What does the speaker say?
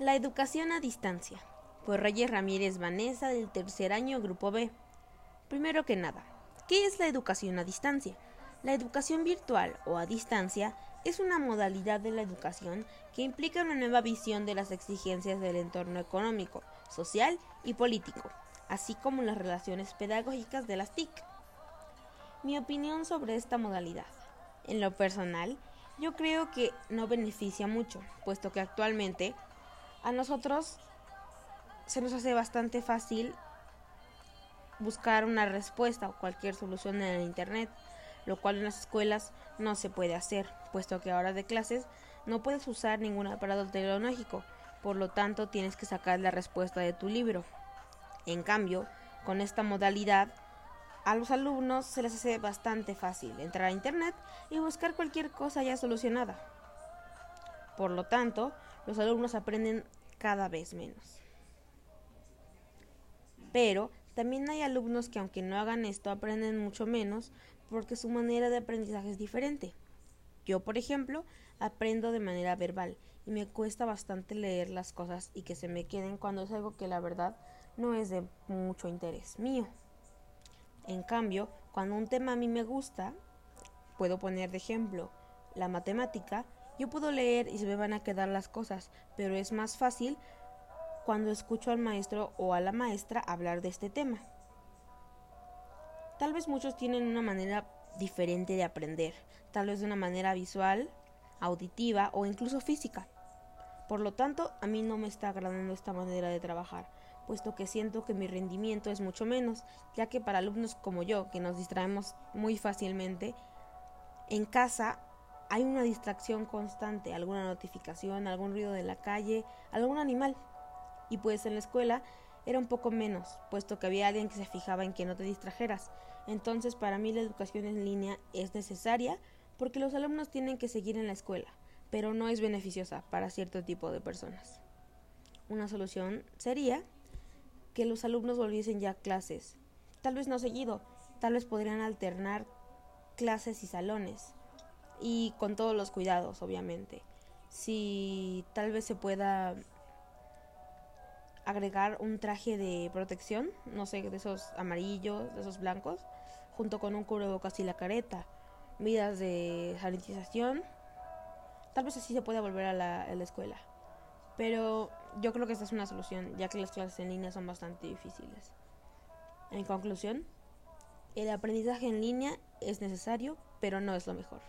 La educación a distancia. Por Reyes Ramírez Vanessa del tercer año Grupo B. Primero que nada, ¿qué es la educación a distancia? La educación virtual o a distancia es una modalidad de la educación que implica una nueva visión de las exigencias del entorno económico, social y político, así como las relaciones pedagógicas de las TIC. Mi opinión sobre esta modalidad. En lo personal, yo creo que no beneficia mucho, puesto que actualmente a nosotros se nos hace bastante fácil buscar una respuesta o cualquier solución en el Internet, lo cual en las escuelas no se puede hacer, puesto que ahora de clases no puedes usar ningún aparato tecnológico, por lo tanto tienes que sacar la respuesta de tu libro. En cambio, con esta modalidad, a los alumnos se les hace bastante fácil entrar a Internet y buscar cualquier cosa ya solucionada. Por lo tanto, los alumnos aprenden cada vez menos. Pero también hay alumnos que aunque no hagan esto aprenden mucho menos porque su manera de aprendizaje es diferente. Yo, por ejemplo, aprendo de manera verbal y me cuesta bastante leer las cosas y que se me queden cuando es algo que la verdad no es de mucho interés mío. En cambio, cuando un tema a mí me gusta, puedo poner de ejemplo la matemática, yo puedo leer y se me van a quedar las cosas, pero es más fácil cuando escucho al maestro o a la maestra hablar de este tema. Tal vez muchos tienen una manera diferente de aprender, tal vez de una manera visual, auditiva o incluso física. Por lo tanto, a mí no me está agradando esta manera de trabajar, puesto que siento que mi rendimiento es mucho menos, ya que para alumnos como yo, que nos distraemos muy fácilmente, en casa hay una distracción constante, alguna notificación, algún ruido de la calle, algún animal. Y pues en la escuela era un poco menos, puesto que había alguien que se fijaba en que no te distrajeras. Entonces para mí la educación en línea es necesaria porque los alumnos tienen que seguir en la escuela, pero no es beneficiosa para cierto tipo de personas. Una solución sería que los alumnos volviesen ya a clases, tal vez no seguido, tal vez podrían alternar clases y salones y con todos los cuidados, obviamente. Si tal vez se pueda agregar un traje de protección, no sé, de esos amarillos, de esos blancos, junto con un cubrebocas y la careta, medidas de sanitización. Tal vez así se pueda volver a la, a la escuela. Pero yo creo que esta es una solución, ya que las clases en línea son bastante difíciles. En conclusión, el aprendizaje en línea es necesario, pero no es lo mejor.